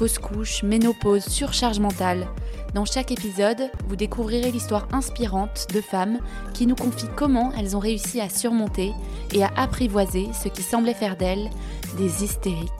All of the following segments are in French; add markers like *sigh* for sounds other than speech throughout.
fausse couche, ménopause, surcharge mentale. Dans chaque épisode, vous découvrirez l'histoire inspirante de femmes qui nous confient comment elles ont réussi à surmonter et à apprivoiser ce qui semblait faire d'elles des hystériques.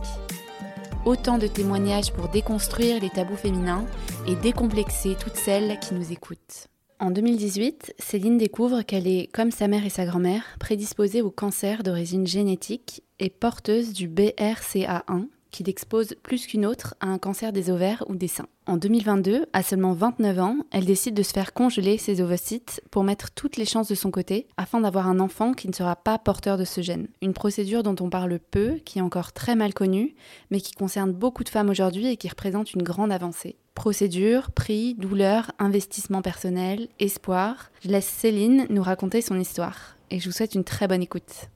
Autant de témoignages pour déconstruire les tabous féminins et décomplexer toutes celles qui nous écoutent. En 2018, Céline découvre qu'elle est, comme sa mère et sa grand-mère, prédisposée au cancer d'origine génétique et porteuse du BRCA1, qui l'expose plus qu'une autre à un cancer des ovaires ou des seins. En 2022, à seulement 29 ans, elle décide de se faire congeler ses ovocytes pour mettre toutes les chances de son côté afin d'avoir un enfant qui ne sera pas porteur de ce gène. Une procédure dont on parle peu, qui est encore très mal connue, mais qui concerne beaucoup de femmes aujourd'hui et qui représente une grande avancée. Procédure, prix, douleur, investissement personnel, espoir. Je laisse Céline nous raconter son histoire et je vous souhaite une très bonne écoute.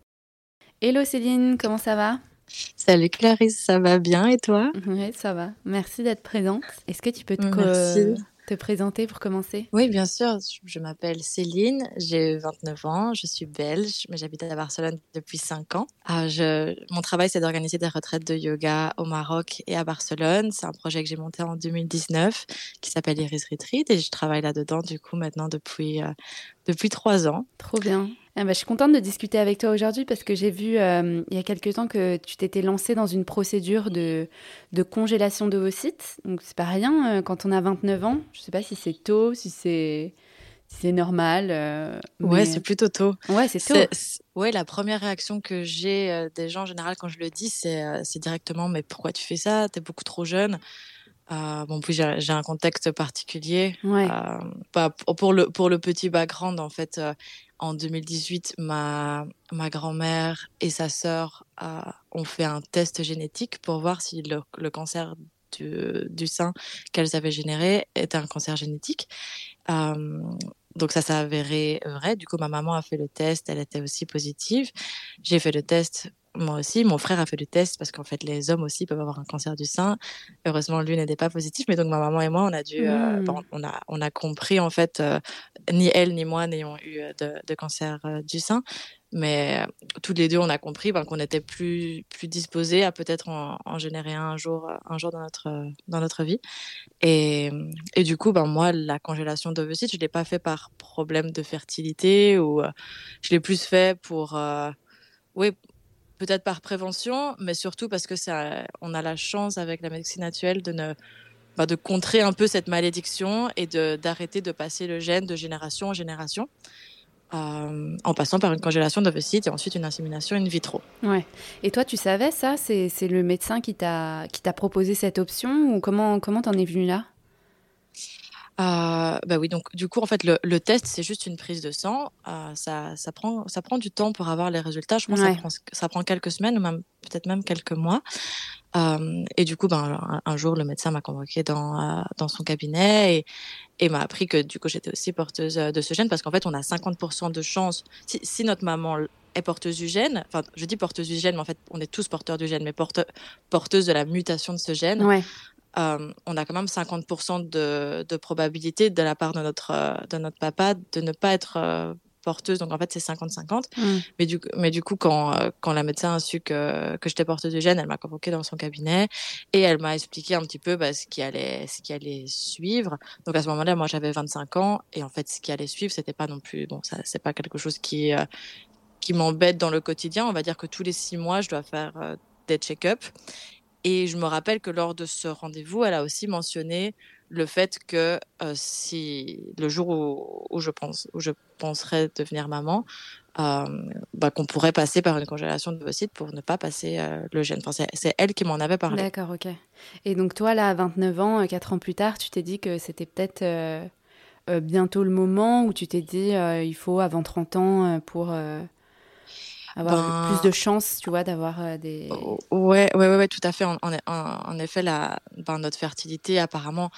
Hello Céline, comment ça va? Salut Clarisse, ça va bien et toi? Oui, ça va. Merci d'être présente. Est-ce que tu peux te, te, présenter pour commencer? Oui, bien sûr. Je m'appelle Céline, j'ai 29 ans, je suis belge, mais j'habite à Barcelone depuis 5 ans. Ah, je, mon travail, c'est d'organiser des retraites de yoga au Maroc et à Barcelone. C'est un projet que j'ai monté en 2019 qui s'appelle Iris Retreat et je travaille là-dedans du coup maintenant depuis, euh, depuis 3 ans. Trop bien. Ah bah, je suis contente de discuter avec toi aujourd'hui parce que j'ai vu euh, il y a quelques temps que tu t'étais lancée dans une procédure de, de congélation d'ovocytes. Donc c'est pas rien euh, quand on a 29 ans. Je sais pas si c'est tôt, si c'est c'est normal. Euh, ouais, c'est plutôt tôt. Ouais, c'est tôt. Ouais, la première réaction que j'ai des gens en général quand je le dis, c'est directement mais pourquoi tu fais ça? T'es beaucoup trop jeune. bon, puis j'ai un contexte particulier. Ouais. pour le pour le petit background, en fait, en 2018, ma, grand-mère et sa sœur euh, ont fait un test génétique pour voir si le, cancer du, du sein qu'elles avaient généré était un cancer génétique. Euh, donc ça s'est avéré vrai. Du coup, ma maman a fait le test, elle était aussi positive. J'ai fait le test moi aussi. Mon frère a fait le test parce qu'en fait, les hommes aussi peuvent avoir un cancer du sein. Heureusement, lui n'était pas positif, mais donc ma maman et moi, on a dû, euh, mmh. on a, on a compris en fait, euh, ni elle ni moi n'ayons eu euh, de, de cancer du sein, mais tous les deux, on a compris ben, qu'on était plus, plus disposés à peut-être en, en, générer un jour, un jour dans notre, dans notre vie. Et, et du coup, ben moi, la congélation d'ovocytes, je l'ai pas fait par problème de fertilité ou je l'ai plus fait pour, oui peut-être par prévention, mais surtout parce que ça, on a la chance avec la médecine actuelle de ne bah, de contrer un peu cette malédiction et d'arrêter de passer le gène de génération en génération. Euh, en passant par une congélation d'ovocytes et ensuite une insémination in vitro. Ouais. Et toi, tu savais ça? C'est le médecin qui t'a proposé cette option ou comment comment t'en es venu là? Bah oui, donc du coup, en fait, le, le test, c'est juste une prise de sang. Euh, ça, ça, prend, ça prend du temps pour avoir les résultats. Je pense que ça prend, ça prend quelques semaines ou même peut-être même quelques mois. Euh, et du coup, ben, un, jour, le médecin m'a convoqué dans, euh, dans son cabinet et, et m'a appris que du coup, j'étais aussi porteuse de ce gène parce qu'en fait, on a 50% de chance. Si, si notre maman est porteuse du gène, enfin, je dis porteuse du gène, mais en fait, on est tous porteurs du gène, mais porte, porteuse de la mutation de ce gène. Ouais. Euh, on a quand même 50% de, de, probabilité de la part de notre, euh, de notre papa de ne pas être euh, porteuse. Donc en fait, c'est 50-50. Mm. Mais, du, mais du coup, quand, quand la médecin a su que, que j'étais porteuse de gène, elle m'a convoquée dans son cabinet et elle m'a expliqué un petit peu bah, ce, qui allait, ce qui allait suivre. Donc à ce moment-là, moi j'avais 25 ans et en fait, ce qui allait suivre, c'était pas non plus, bon, ça, c'est pas quelque chose qui, qui m'embête dans le quotidien. On va dire que tous les six mois, je dois faire des check-up. Et je me rappelle que lors de ce rendez-vous, elle a aussi mentionné le fait que euh, si le jour où, je pense, où je penserais devenir maman, euh, bah, qu'on pourrait passer par une congélation de d'ovocytes pour ne pas passer euh, le gène. Enfin, c'est elle qui m'en avait parlé. D'accord, ok. Et donc toi, là, à 29 ans, 4 ans plus tard, tu t'es dit que c'était peut-être bientôt le moment où tu t'es dit il faut avant 30 ans pour avoir ben... plus de chances, tu vois, d'avoir euh, des. Ouais, ouais, ouais, ouais, tout à fait. En, en, en effet, la, ben, notre fertilité, apparemment,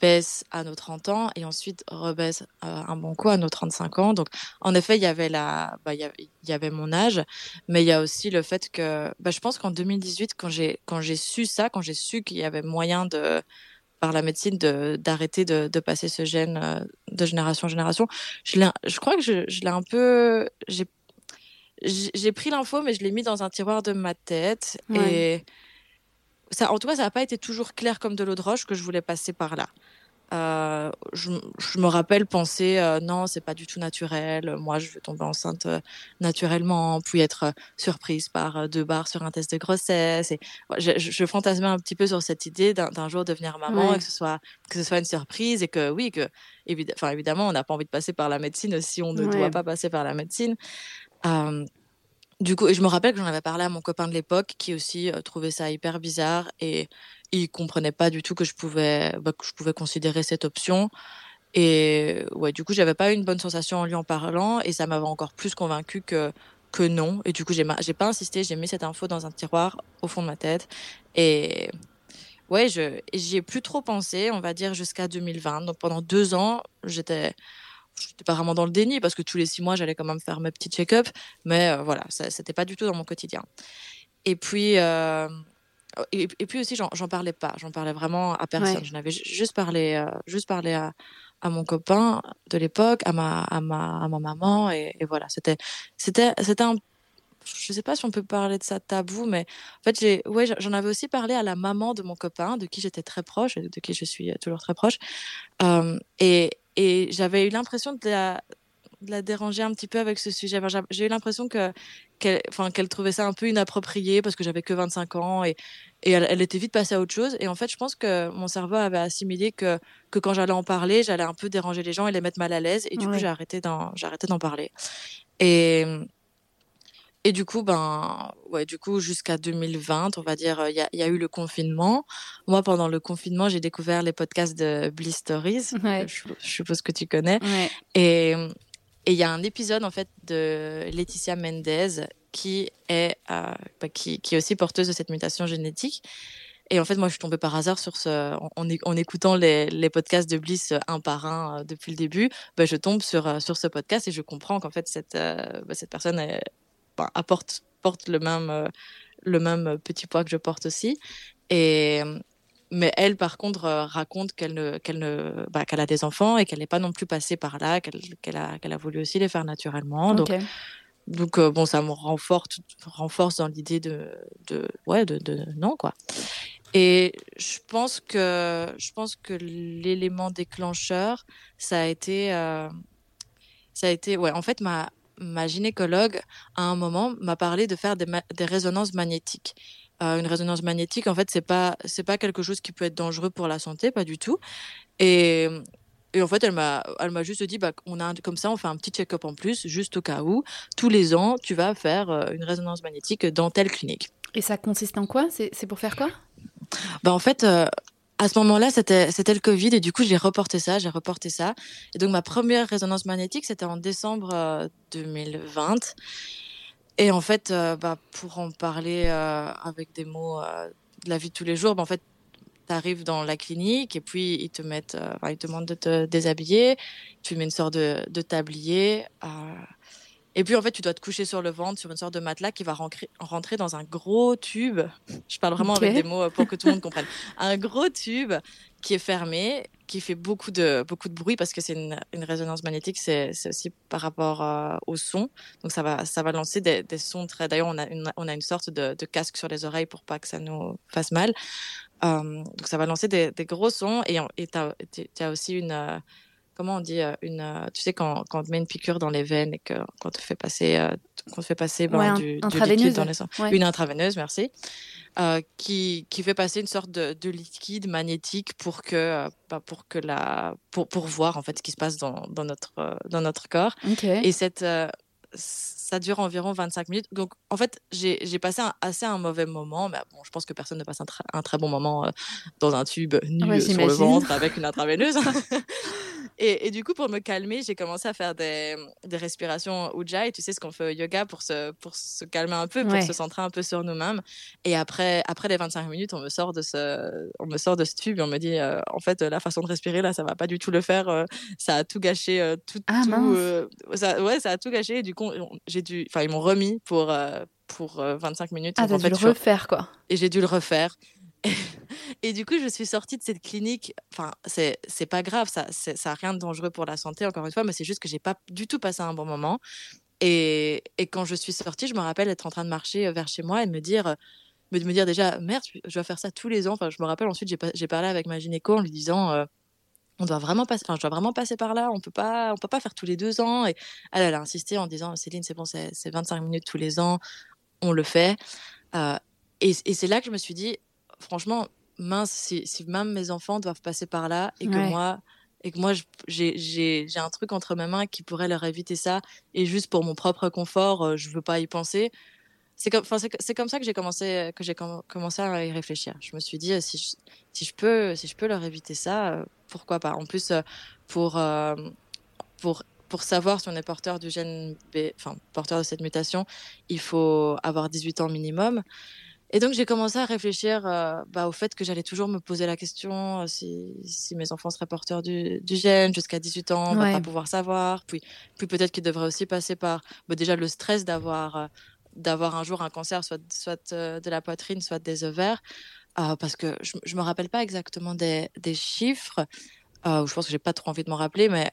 baisse à nos 30 ans et ensuite rebaisse un bon coup à nos 35 ans. Donc, en effet, il y avait la, bah, il y avait mon âge, mais il y a aussi le fait que, bah, je pense qu'en 2018, quand j'ai, quand j'ai su ça, quand j'ai su qu'il y avait moyen de, par la médecine de d'arrêter de, de, passer ce gène euh, de génération en génération. Je, je crois que je, je l'ai un peu... J'ai j'ai pris l'info, mais je l'ai mis dans un tiroir de ma tête. Et ça, en tout cas, ça n'a pas été toujours clair comme de l'eau de roche que je voulais passer par là. Euh, je, me rappelle penser euh, non, c'est pas du tout naturel. Moi, je veux tomber enceinte euh, naturellement, puis être surprise par deux barres sur un test de grossesse. Et je, je, fantasmais un petit peu sur cette idée d'un jour devenir maman et que ce soit que ce soit une surprise et que oui, que évidemment, on n'a pas envie de passer par la médecine si on ne doit pas passer par la médecine. Du coup, je me rappelle que j'en avais parlé à mon copain de l'époque qui aussi euh, trouvait ça hyper bizarre et il comprenait pas du tout que je pouvais, bah, que je pouvais considérer cette option. Et ouais, du coup, j'avais pas eu une bonne sensation en lui en parlant et ça m'avait encore plus convaincu que que non. Et du coup, j'ai j'ai pas insisté, j'ai mis cette info dans un tiroir au fond de ma tête et ouais, je j'y ai plus trop pensé, on va dire jusqu'à 2020. Donc pendant deux ans, j'étais j'étais pas vraiment dans le déni parce que tous les six mois, j'allais quand même faire mes petits check-up. Mais euh, voilà, ça, c'était pas du tout dans mon quotidien. Et puis, euh, et, puis aussi, j'en parlais pas. J'en parlais vraiment à personne. Je n'avais juste parlé, euh, juste parlé à, à mon copain de l'époque, à ma, à ma, à ma maman. Et, voilà, c'était, c'était, c'était un je sais pas si on peut parler de ça tabou, mais en fait, j'ai, ouais, j'en avais aussi parlé à la maman de mon copain, de qui j'étais très proche, et de qui je suis toujours très proche. et, et j'avais eu l'impression de la, de la déranger un petit peu avec ce sujet. j'ai eu l'impression que qu'elle, enfin, qu'elle trouvait ça un peu inapproprié parce que j'avais que 25 ans et, et elle, était vite passée à autre chose. Et en fait, je pense que mon cerveau avait assimilé que, que quand j'allais en parler, j'allais un peu déranger les gens et les mettre mal à l'aise. Et du coup, arrêté d'en, j'ai arrêté d'en parler. Et, et du coup, ben, ouais, du coup, jusqu'à 2020, on va dire, il y, a, eu le confinement. Moi, pendant le confinement, j'ai découvert les podcasts de Bliss Stories. Je, suppose que tu connais. Et il y a un épisode, en fait, de Laetitia Mendez qui est, euh, bah, qui, qui, est aussi porteuse de cette mutation génétique. Et en fait, moi, je suis tombée par hasard sur ce, en, en écoutant les, les, podcasts de Bliss un par un euh, depuis le début. Bah, je tombe sur, euh, sur ce podcast et je comprends qu'en fait, cette, bah, cette personne est, apporte porte le même euh, le même petit poids que je porte aussi. Et mais elle par contre euh, raconte qu'elle ne qu'elle ne bah, qu'elle a des enfants et qu'elle n'est pas non plus passée par là qu'elle qu'elle a qu'elle a voulu aussi les faire naturellement. Donc donc euh, bon ça me renforce renforce dans l'idée de de ouais de, de non quoi. Et je pense que je pense que l'élément déclencheur ça a été ça a été ouais en fait ma ma gynécologue, à un moment, m'a parlé de faire des, des résonances magnétiques. Euh, une résonance magnétique, en fait, c'est pas c'est pas quelque chose qui peut être dangereux pour la santé, pas du tout. Et, et en fait, elle m'a elle m'a juste dit, bah, on a comme ça, on fait un petit check-up en plus, juste au cas où. Tous les ans, tu vas faire euh, une résonance magnétique dans telle clinique. Et ça consiste en quoi? C'est pour faire quoi? Bah en fait, euh, à ce moment-là, c'était le Covid et du coup j'ai reporté ça, j'ai reporté ça. Et donc ma première résonance magnétique, c'était en décembre 2020. Euh, et en fait, euh, bah, pour en parler euh, avec des mots de la vie de tous les jours, bah, en fait, tu arrives dans la clinique et puis ils te mettent, ils te demandent de te déshabiller, tu mets une sorte de, de tablier. Et puis en fait, tu dois te coucher sur le ventre, sur une sorte de matelas qui va rentrer, dans un gros tube. Je parle vraiment avec des mots euh, pour que tout le monde comprenne. Un gros tube qui est fermé, qui fait beaucoup de beaucoup de bruit parce que c'est une, résonance magnétique. C'est aussi par rapport euh, au son. Donc ça va ça va lancer des, sons très. D'ailleurs, on a une, on a une sorte de, casque sur les oreilles pour pas que ça nous fasse mal. Euh, donc ça va lancer des, gros sons et tu as, aussi une comment on dit euh, une euh, tu sais quand, quand on te met une piqûre dans les veines et que quand on te fait passer euh, quand fait passer ben, du, liquide dans les une intraveineuse merci qui, qui fait passer une sorte de, de liquide magnétique pour que bah, pour que la pour, pour voir en fait ce qui se passe dans, dans notre dans notre corps et cette ça dure environ 25 minutes. Donc, en fait, j'ai passé un, assez un mauvais moment. Mais bon, je pense que personne ne passe un, un très bon moment dans un tube nu sur le ventre avec une intraveineuse. *laughs* Et, du coup, pour me calmer, j'ai commencé à faire des, des respirations Ujjayi, tu sais ce qu'on fait au yoga pour se, pour se calmer un peu, pour se centrer un peu sur nous-mêmes. Et après, après les 25 minutes, on me sort de ce, on me sort de ce tube et on me dit, euh, en fait, la façon de respirer, là, ça va pas du tout le faire. Euh, ça a tout gâché. Euh, tout, ah, tout ça, ouais, ça a tout gâché. Et du coup, j'ai dû, enfin, ils m'ont remis pour, pour 25 minutes. Ah, t'as dû le refaire, quoi. Et j'ai dû le refaire. *laughs* Et du coup, je suis sortie de cette clinique. Enfin, c'est, pas grave, ça, c'est, ça a rien de dangereux pour la santé, encore une fois, mais c'est juste que j'ai pas du tout passé un bon moment. Et, et quand je suis sortie, je me rappelle être en train de marcher euh, vers chez moi et me dire, euh, me, me dire déjà, merde, je dois faire ça tous les ans. Enfin, je me rappelle ensuite, j'ai, parlé avec ma gynéco en lui disant, euh, on doit vraiment passer, enfin, je dois vraiment passer par là. On peut pas, on peut pas faire tous les deux ans. Et elle, a insisté en disant, Céline, c'est bon, c'est, c'est 25 minutes tous les ans, on le fait. et, et c'est là que je me suis dit, franchement, mince, si, même mes enfants doivent passer par là et que moi, et que moi j'ai un truc entre mes mains qui pourrait leur éviter ça et juste pour mon propre confort, euh, je veux pas y penser. C'est comme, c'est comme ça que j'ai commencé, que j'ai commencé à y réfléchir. Je me suis dit, euh, si je, si je peux, si je peux leur éviter ça, euh, pourquoi pas? En plus, pour, pour pour savoir si on est porteur du gène B, enfin porteur de cette mutation, il faut avoir 18 ans minimum. Et donc j'ai commencé à réfléchir euh, bah, au fait que j'allais toujours me poser la question euh, si, si, mes enfants seraient porteurs du, du gène jusqu'à 18 ans, on va pas pouvoir savoir. Puis, puis peut-être qu'ils devraient aussi passer par bah, déjà le stress d'avoir euh, d'avoir un jour un cancer, soit, soit de la poitrine, soit des ovaires. parce que je ne me rappelle pas exactement des, des chiffres, je pense que j'ai pas trop envie de m'en rappeler, mais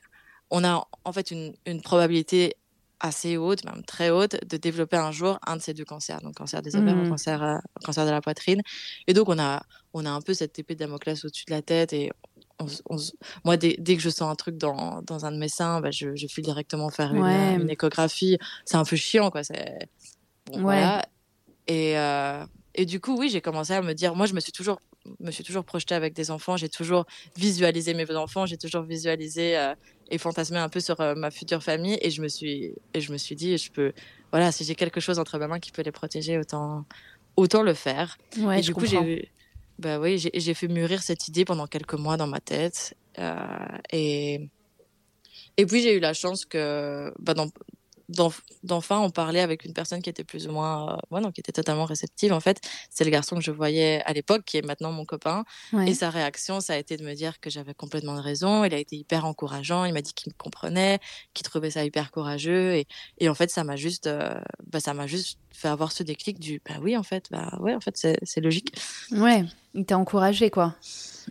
on a en fait une, une probabilité assez haute, même très haute, de développer un jour un de ces deux cancers, donc cancer des ovaires ou mmh. cancer, euh, cancer de la poitrine. Et donc, on a, on a un peu cette épée de Damoclès au-dessus de la tête. Et moi, dès, dès, que je sens un truc dans, dans un de mes seins, bah, je, je file directement faire une, échographie. C'est un peu chiant, quoi. Bon, voilà. Et, euh, et du coup, oui, j'ai commencé à me dire, moi, je me suis toujours me suis toujours projetée avec des enfants, j'ai toujours visualisé mes enfants, j'ai toujours visualisé euh, et fantasmer un peu sur euh, ma future famille. Et je me suis, et je me suis dit, je peux, voilà, si j'ai quelque chose entre mes mains qui peut les protéger, autant, autant le faire. Ouais, et du coup, j'ai, bah oui, j'ai fait mûrir cette idée pendant quelques mois dans ma tête. Euh, et, et puis j'ai eu la chance que, bah, dans, d'enfin on parlait avec une personne qui était plus ou moins euh, qui était totalement réceptive en fait. C'est le garçon que je voyais à l'époque qui est maintenant mon copain. Et sa réaction ça a été de me dire que j'avais complètement raison. Il a été hyper encourageant. Il m'a dit qu'il me comprenait qu'il trouvait ça hyper courageux. Et, et en fait ça m'a juste euh, bah, ça m'a juste fait avoir ce déclic du bah oui en fait bah ouais en fait c'est logique. Ouais il t'a encouragé quoi.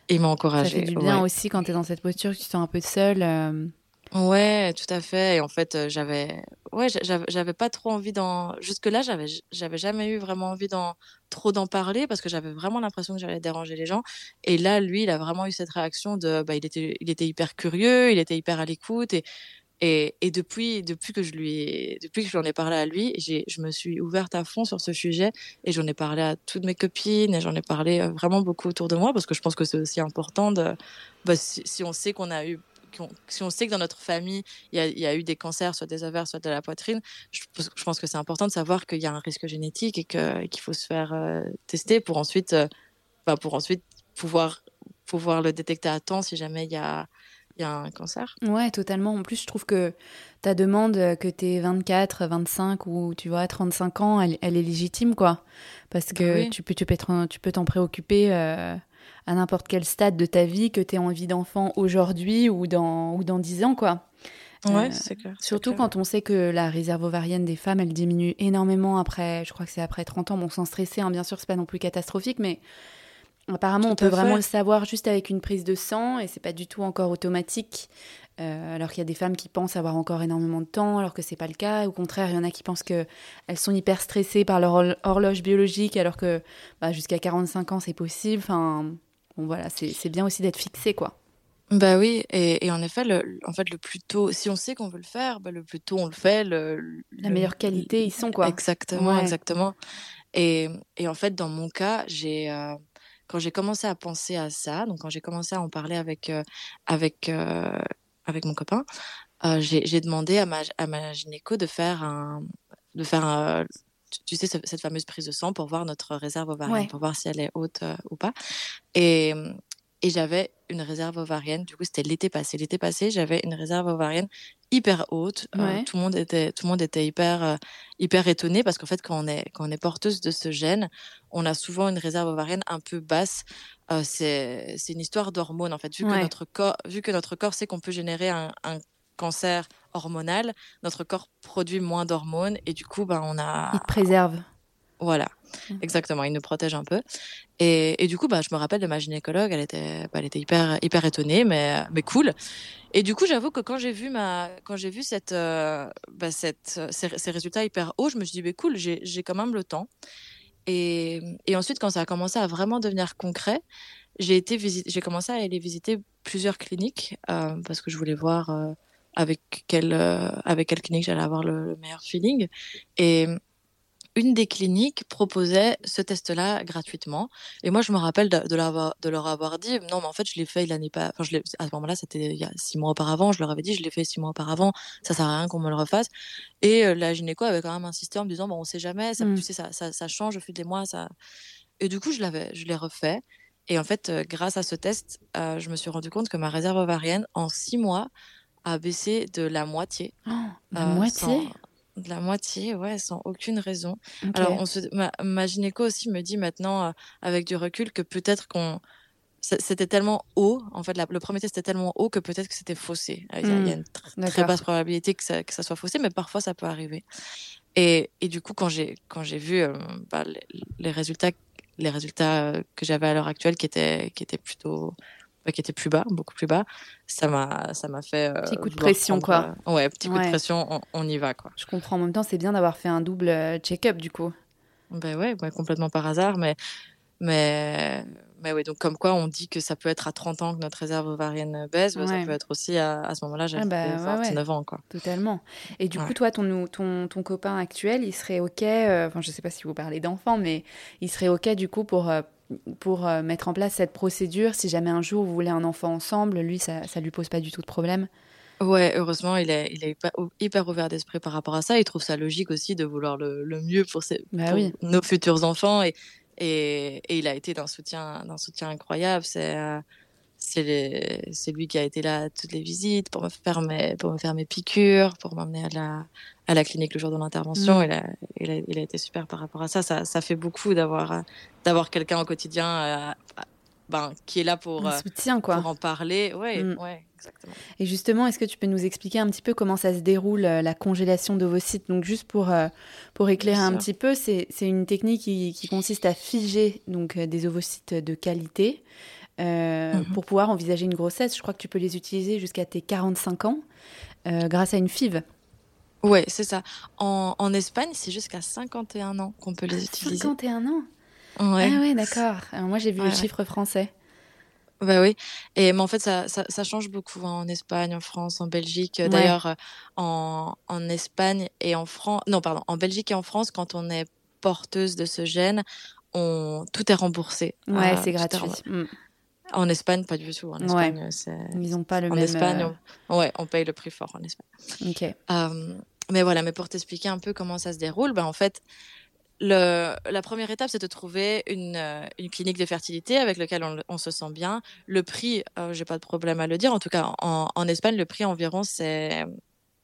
Il m'a encouragé ça fait du bien aussi quand tu es dans cette posture que tu te sens un peu seule euh, Ouais, tout à fait. Et en fait, j'avais, ouais, j'avais pas trop envie d'en. Jusque-là, j'avais, j'avais jamais eu vraiment envie d'en trop d'en parler parce que j'avais vraiment l'impression que j'allais déranger les gens. Et là, lui, il a vraiment eu cette réaction de, bah, il était, il était hyper curieux, il était hyper à l'écoute et. Et, depuis, depuis que je lui, depuis que je lui en ai parlé à lui, j'ai, je me suis ouverte à fond sur ce sujet et j'en ai parlé à toutes mes copines et j'en ai parlé vraiment beaucoup autour de moi parce que je pense que c'est aussi important de, bah, si on sait qu'on a eu si on sait que dans notre famille, il y, a, eu des cancers, soit des ovaires, soit de la poitrine, je, pense que c'est important de savoir qu'il y a un risque génétique et qu'il faut se faire euh, tester pour ensuite, euh, bah, pour ensuite pouvoir, pouvoir le détecter à temps si jamais il y a, il y a un cancer. Ouais, totalement. En plus, je trouve que ta demande que tu es 24, 25 ou tu vois 35 ans, elle, est légitime quoi. Parce que tu peux tu peux tu peux t'en préoccuper euh, à n'importe quel stade de ta vie, que tu aies envie d'enfant aujourd'hui ou dans, ou dans 10 ans, quoi. Ouais, euh, c'est clair. Surtout quand on sait que la réserve ovarienne des femmes, elle diminue énormément après, je crois que c'est après 30 ans, bon, sans stresser, hein, bien sûr, c'est pas non plus catastrophique, mais apparemment, on peut vraiment le savoir juste avec une prise de sang et c'est pas du tout encore automatique. Euh, alors qu'il y a des femmes qui pensent avoir encore énormément de temps, alors que c'est pas le cas. Au contraire, il y en a qui pensent que elles sont hyper stressées par leur horloge biologique, alors que bah, jusqu'à 45 ans, c'est possible. Enfin, bon, voilà, c'est bien aussi d'être fixé, quoi. Bah oui, et, en effet, le, en fait, le plus tôt, si on sait qu'on veut le faire, bah, le plus tôt on le fait, le, la meilleure qualité, ils sont quoi. Exactement, exactement. Et, et, en fait, dans mon cas, j'ai euh, quand j'ai commencé à penser à ça, donc quand j'ai commencé à en parler avec euh, avec avec mon copain, j'ai demandé à ma à ma gynéco de faire un de faire un, tu sais, cette fameuse prise de sang pour voir notre réserve ovarienne, pour voir si elle est haute ou pas. Et, et j'avais une réserve ovarienne. Du coup, c'était l'été passé. L'été passé, j'avais une réserve ovarienne hyper haute. Euh, tout le monde était, tout le monde était hyper, euh, hyper étonné parce qu'en fait, quand on est, quand on est porteuse de ce gène, on a souvent une réserve ovarienne un peu basse. Euh, c'est, c'est une histoire d'hormones en fait. Vu que notre corps, vu que notre corps sait qu'on peut générer un, un cancer hormonal, notre corps produit moins d'hormones et du coup, ben, on a. Il te préserve. Voilà, mmh. exactement. Il nous protège un peu. Et, et, du coup, bah, je me rappelle de ma gynécologue, elle était, bah, elle était hyper, hyper étonnée, mais, mais cool. Et du coup, j'avoue que quand j'ai vu ma, quand j'ai vu cette, euh, bah, cette, ces, ces, résultats hyper hauts, je me suis dit, bah, cool, j'ai quand même le temps. Et, et, ensuite, quand ça a commencé à vraiment devenir concret, j'ai été j'ai commencé à aller visiter plusieurs cliniques euh, parce que je voulais voir euh, avec quelle, euh, avec quelle clinique j'allais avoir le, le, meilleur feeling. Et une des cliniques proposait ce test-là gratuitement. Et moi, je me rappelle de, de, leur, de leur avoir dit, non, mais en fait, je l'ai fait l'année pas. Enfin, je à ce moment-là, c'était il y a six mois auparavant. Je leur avais dit, je l'ai fait six mois auparavant. Ça sert à rien qu'on me le refasse. Et euh, la gynéco avait quand même insisté en me disant, bon, on sait jamais. Ça. Tu sais, ça, ça, ça, change au fil des mois. Ça. Et du coup, je l'avais, je l'ai refait. Et en fait, euh, grâce à ce test, euh, je me suis rendu compte que ma réserve ovarienne, en six mois, a baissé de la moitié. Oh, la moitié? sans de la moitié, ouais, sans aucune raison. Alors, on se, ma, ma, gynéco aussi me dit maintenant, euh, avec du recul, que peut-être qu'on. C'était tellement haut, en fait, la, le premier test était tellement haut que peut-être que c'était faussé. Il y, a, il y a mmh. une très basse probabilité que ça, que ça, soit faussé, mais parfois ça peut arriver. Et, et du coup, quand j'ai quand j'ai vu euh, bah, les, les, résultats les résultats que j'avais à l'heure actuelle, qui étaient qui étaient plutôt qui était plus bas, beaucoup plus bas, ça m'a, ça m'a fait. Euh, petit coup de pression, quoi. Euh, ouais, petit coup de pression, on, y va, quoi. Je comprends. En même temps, c'est bien d'avoir fait un double euh, check-up, du coup. Ben ouais, complètement par hasard, mais, mais, mais ouais, donc comme quoi on dit que ça peut être à 30 ans que notre réserve ovarienne baisse, ça peut être aussi à, à ce moment-là, j'avais ah bah, 29 ans, quoi. Totalement. Et du coup, toi, ton, ton, ton copain actuel, il serait OK, enfin, je sais pas si vous parlez d'enfants, mais il serait OK, du coup, pour pour euh, mettre en place cette procédure si jamais un jour vous voulez un enfant ensemble Lui, ça ne lui pose pas du tout de problème Ouais, heureusement, il est, il est hyper ouvert d'esprit par rapport à ça. Il trouve ça logique aussi de vouloir le, mieux pour, ses, bah nos futurs enfants. Et, et, et, il a été d'un soutien, d'un soutien incroyable. C'est, euh, c'est lui qui a été là à toutes les visites pour me faire mes, pour me faire mes piqûres, pour m'emmener à la, à la clinique le jour de l'intervention. Mm. Il, a, il, a, il, a, été super par rapport à ça. Ça, ça fait beaucoup d'avoir, d'avoir quelqu'un au quotidien euh, ben, qui est là pour, euh, soutien, quoi. pour en parler. Ouais, mm. ouais, exactement. Et justement, est-ce que tu peux nous expliquer un petit peu comment ça se déroule, euh, la congélation d'ovocytes? Donc, juste pour, pour éclairer un petit peu, c'est une technique qui, qui, consiste à figer donc, des ovocytes de qualité. Euh, mhm. pour pouvoir envisager une grossesse. Je crois que tu peux les utiliser jusqu'à tes 45 ans euh, grâce à une FIV. Oui, c'est ça. En, en Espagne, c'est jusqu'à 51 ans qu'on peut les utiliser. 51 ans? Ouais. Ah ouais, d'accord. Moi, j'ai vu le chiffre français. Bah oui, et mais en fait ça, ça, ça change beaucoup hein, en Espagne, en France, en Belgique. D'ailleurs, euh, en, en Espagne et en France, non pardon, en Belgique et en France, quand on est porteuse de ce gène, on tout est remboursé. Ouais, c'est gratuit. Mm. En Espagne, pas du tout. En Espagne, c'est... Ils n'ont pas le en même. En Espagne, euh, on... ouais, on paye le prix fort en Espagne. Ok. Euh, mais voilà, mais pour t'expliquer un peu comment ça se déroule, ben en fait, le, la première étape, c'est de trouver une, euh, une, clinique de fertilité avec laquelle on, on, se sent bien. Le prix, euh, j'ai pas de problème à le dire. En tout cas, en, en Espagne, le prix environ, c'est,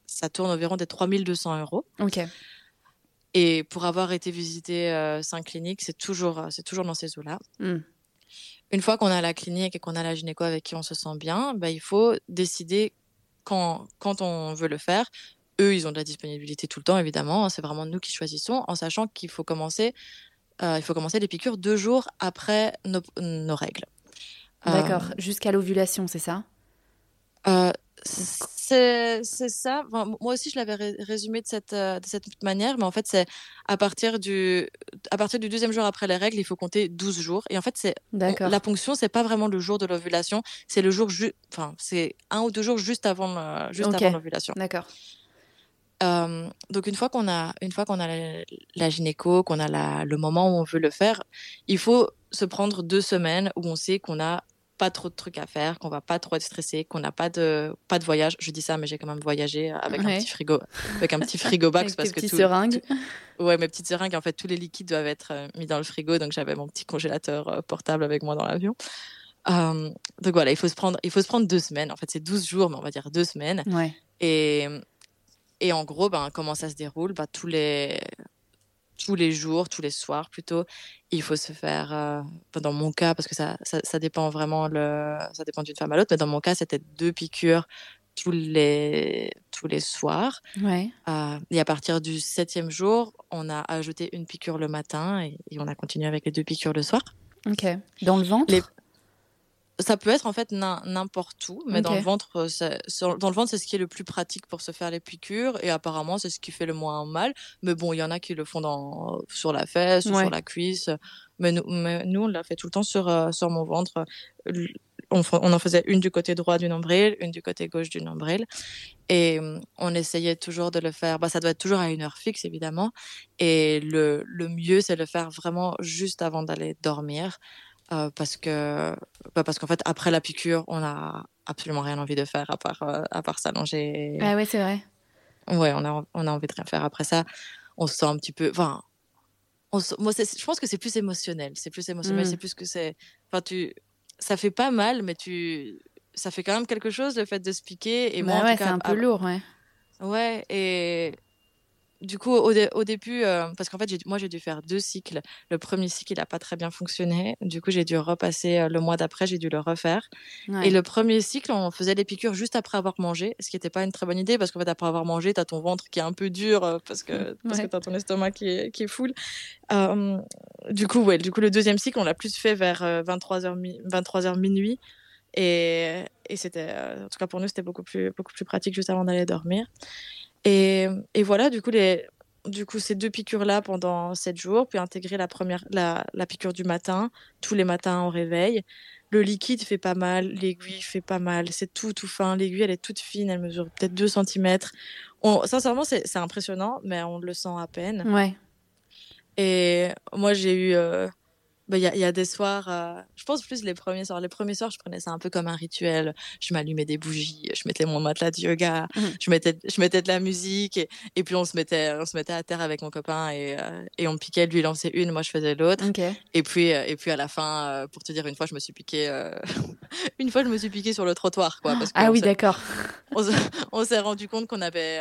ça tourne environ des 3200 euros. Ok. Et pour avoir été visiter euh, cinq cliniques, c'est toujours, c'est toujours dans ces eaux-là. Mm une fois qu'on a la clinique et qu'on a la gynéco avec qui on se sent bien, bah, il faut décider quand, quand on veut le faire. Eux, ils ont de la disponibilité tout le temps, évidemment. C'est vraiment nous qui choisissons, en sachant qu'il faut commencer, euh, il faut commencer les piqûres deux jours après nos, nos règles. D'accord. Euh, Jusqu'à l'ovulation, c'est ça? Euh, c'est ça. moi aussi, je l'avais résumé de cette, euh, de cette manière, mais en fait, c'est à partir du à partir du deuxième jour après les règles, il faut compter 12 jours. Et en fait, c'est la ponction, c'est pas vraiment le jour de l'ovulation, c'est le jour enfin, c'est un ou deux jours juste avant juste avant l'ovulation. D'accord. Euh, donc une fois qu'on a une fois qu'on a la, la gynéco, qu'on a la, le moment où on veut le faire, il faut se prendre deux semaines où on sait qu'on a pas trop de trucs à faire, qu'on va pas trop être stressé, qu'on n'a pas de pas de voyage. Je dis ça, mais j'ai quand même voyagé avec un petit frigo, avec un petit frigo *laughs* box parce que tout, seringues. ouais, mes petites seringues. En fait, tous les liquides doivent être euh, mis dans le frigo, donc j'avais mon petit congélateur euh, portable avec moi dans l'avion. Euh, donc voilà, il faut, se prendre, il faut se prendre deux semaines. En fait, c'est 12 jours, mais on va dire deux semaines. Ouais. Et, et en gros, ben, comment ça se déroule? Bah, tous, les, tous les jours, tous les soirs plutôt, il faut se faire, euh, dans mon cas, parce que ça, ça, ça, dépend vraiment, le, ça dépend d'une femme à l'autre, mais dans mon cas, c'était deux piqûres tous les, tous les soirs. Ouais. Euh, et à partir du septième jour, on a ajouté une piqûre le matin et, et on a continué avec les deux piqûres le soir. Ok. Dans le ventre? Les- Ça peut être en fait n'im- n'importe où, mais dans le ventre, c'est- sur- dans le ventre, c'est ce qui est le plus pratique pour se faire les piqûres et apparemment c'est ce qui fait le moins mal. Mais bon, il y en a qui le font dans, sur la fesse ou sur la cuisse. Mais nous, mais nous on l'a fait tout le temps sur, euh, sur mon ventre. On, en faisait une du côté droit du nombril, une du côté gauche du nombril. Et euh, on essayait toujours de le faire. Bah, ça doit être toujours à une heure fixe, évidemment. Et le, le mieux, c'est de le faire vraiment juste avant d'aller dormir. Euh, parce que bah, parce qu'en fait, après la piqûre, on a absolument rien envie de faire à part, euh, à part s'allonger. Ah ouais, c'est vrai. Ouais, on a, on a envie de rien faire après ça. On se sent un petit peu. Enfin, se- moi, je pense que c'est plus émotionnel. C'est plus émotionnel. Mm. C'est plus que c'est. Enfin, tu. Ça fait pas mal, mais tu. Ça fait quand même quelque chose le fait de se piquer. Et moi, bah ouais, tout c'est un peu à- lourd, ouais. Ouais, et du coup, au, dé- au début, euh, parce qu'en fait, moi, j'ai dû faire deux cycles. Le premier cycle, il n'a pas très bien fonctionné. Du coup, j'ai dû repasser euh, le mois d'après, j'ai dû le refaire. Ouais. Et le premier cycle, on faisait les piqûres juste après avoir mangé, ce qui n'était pas une très bonne idée, parce qu'en fait, après avoir mangé, tu as ton ventre qui est un peu dur, euh, parce que, parce Ouais. que tu as ton estomac qui est, qui est full. Du coup, ouais, du coup, le deuxième cycle, on l'a plus fait vers 23h, 23h minuit. Et, et c'était, en tout cas pour nous, c'était beaucoup plus, beaucoup plus pratique juste avant d'aller dormir. Et, et voilà, du coup, les, du coup, ces deux piqûres-là pendant sept jours, puis intégrer la première, la, la piqûre du matin, tous les matins au réveil. Le liquide fait pas mal, l'aiguille fait pas mal, c'est tout, tout fin. L'aiguille, elle est toute fine, elle mesure peut-être 2 cm. On, sincèrement, c'est c'est impressionnant, mais on le sent à peine. Ouais. Et moi, j'ai eu. euh, bah, Il y, a, il y a des soirs, euh, je pense plus les premiers soirs. Les premiers soirs, je prenais ça un peu comme un rituel. Je m'allumais des bougies, je mettais mon matelas de yoga, Mhm. je, mettais, je mettais de la musique et, et puis on se, mettait, on se mettait à terre avec mon copain et, euh, et on piquait. Lui, il en faisait une, moi, je faisais l'autre. Et puis, euh, et puis à la fin, euh, pour te dire, une fois, je me suis piqué, *laughs* une fois, je me suis piqué sur le trottoir, quoi. Parce Ah oui, d'accord. *laughs* on s'est- rendu compte qu'on avait,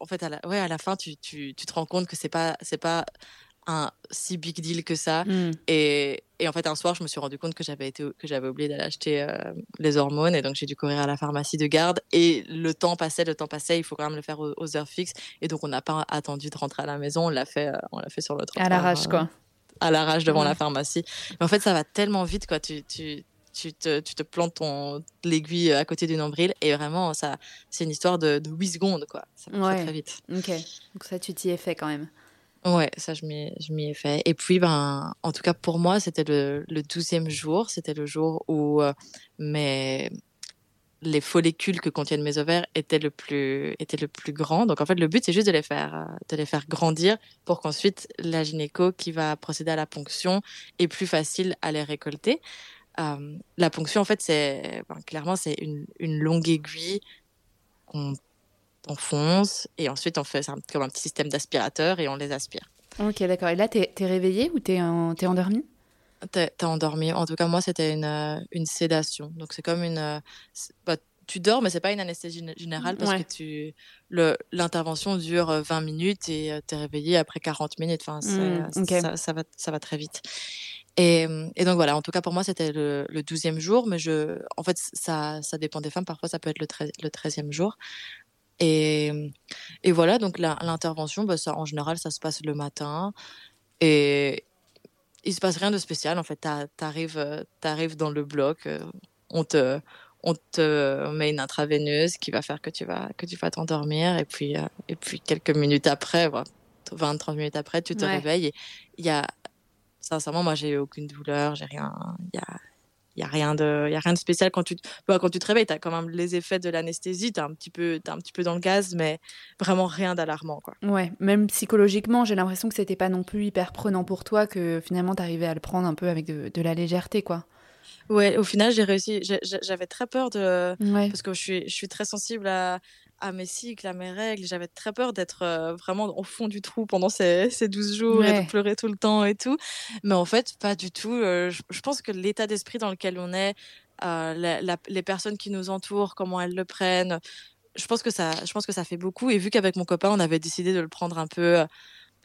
en fait, à la, ouais, à la fin, tu, tu, tu te rends compte que c'est pas, c'est pas un si big deal que ça. Hmm. Et, et en fait, un soir, je me suis rendu compte que j'avais été, que j'avais oublié d'aller acheter euh, les hormones, et donc j'ai dû courir à la pharmacie de garde. Et le temps passait, le temps passait. Il faut quand même le faire aux, aux heures fixes. Et donc, on n'a pas attendu de rentrer à la maison. On l'a fait, euh, on l'a fait sur le trottoir. À l'arrache, euh, quoi. à l'arrache devant Ouais. la pharmacie. Mais en fait, ça va tellement vite, quoi. Tu, tu, tu, te, tu te plantes ton l'aiguille à côté du nombril et vraiment, ça, c'est une histoire de, de 8 secondes, quoi. Ça va Ouais. très, très vite. Ok. Donc ça, tu t'y es fait quand même. Ouais, ça, je m'y, ai fait. Et puis, ben, en tout cas, pour moi, c'était le, le 12e jour. C'était le jour où euh, mes, les follicules que contiennent mes ovaires étaient le plus, étaient le plus grand. Donc, en fait, le but, c'est juste de les faire, euh, de les faire grandir pour qu'ensuite, la gynéco qui va procéder à la ponction est plus facile à les récolter. Euh, la ponction, en fait, c'est, ben, clairement, c'est une, une longue aiguille qu'on enfonce et ensuite on fait comme un petit système d'aspirateur et on les aspire. Ok, d'accord. Et là, t'es es réveillé ou t'es en... t'es endormi? T'es endormi. En tout cas, moi, c'était une, euh, une sédation. Donc, c'est comme une. euh, bah, tu dors, mais c'est pas une anesthésie gén- générale parce Ouais. que tu l'intervention dure euh, 20 minutes et euh, t'es réveillé après 40 minutes. Enfin, Mm, ok. ça, ça va, ça va très vite. Et, euh, et donc voilà, en tout cas pour moi c'était le, le 12e jour, mais je, en fait ça, ça dépend des femmes, parfois ça peut être le, 13, le 13e jour. Et, et voilà, donc l'intervention, bah, ça, en général ça se passe le matin et il se passe rien de spécial en fait. T'a- T'arrives euh, t'arrives dans le bloc, euh, on te, on te met une intraveineuse qui va faire que tu vas que tu vas t'endormir et puis euh, et puis quelques minutes après, 20-30 minutes après, tu te Ouais. réveilles et il y a sincèrement moi j'ai eu aucune douleur, j'ai rien, il y a il y a rien de y a rien de spécial quand tu te- bah, quand tu te réveilles, tu as quand même les effets de l'anesthésie, tu un petit peu t'es un petit peu dans le gaz mais vraiment rien d'alarmant quoi. Ouais, même psychologiquement, j'ai l'impression que c'était pas non plus hyper prenant pour toi, que finalement t'arrivais à le prendre un peu avec de, de la légèreté, quoi. Ouais, au final, j'ai réussi j'avais très peur de Ouais. parce que je suis, je suis très sensible à, à mes cycles, à mes règles. J'avais très peur d'être vraiment au fond du trou pendant ces, ces 12 jours et de pleurer tout le temps et tout. Mais en fait, pas du tout. je, pense que l'état d'esprit dans lequel on est, les personnes qui nous entourent, comment elles le prennent, je pense que ça, je pense que ça fait beaucoup. Et vu qu'avec mon copain, on avait décidé de le prendre un peu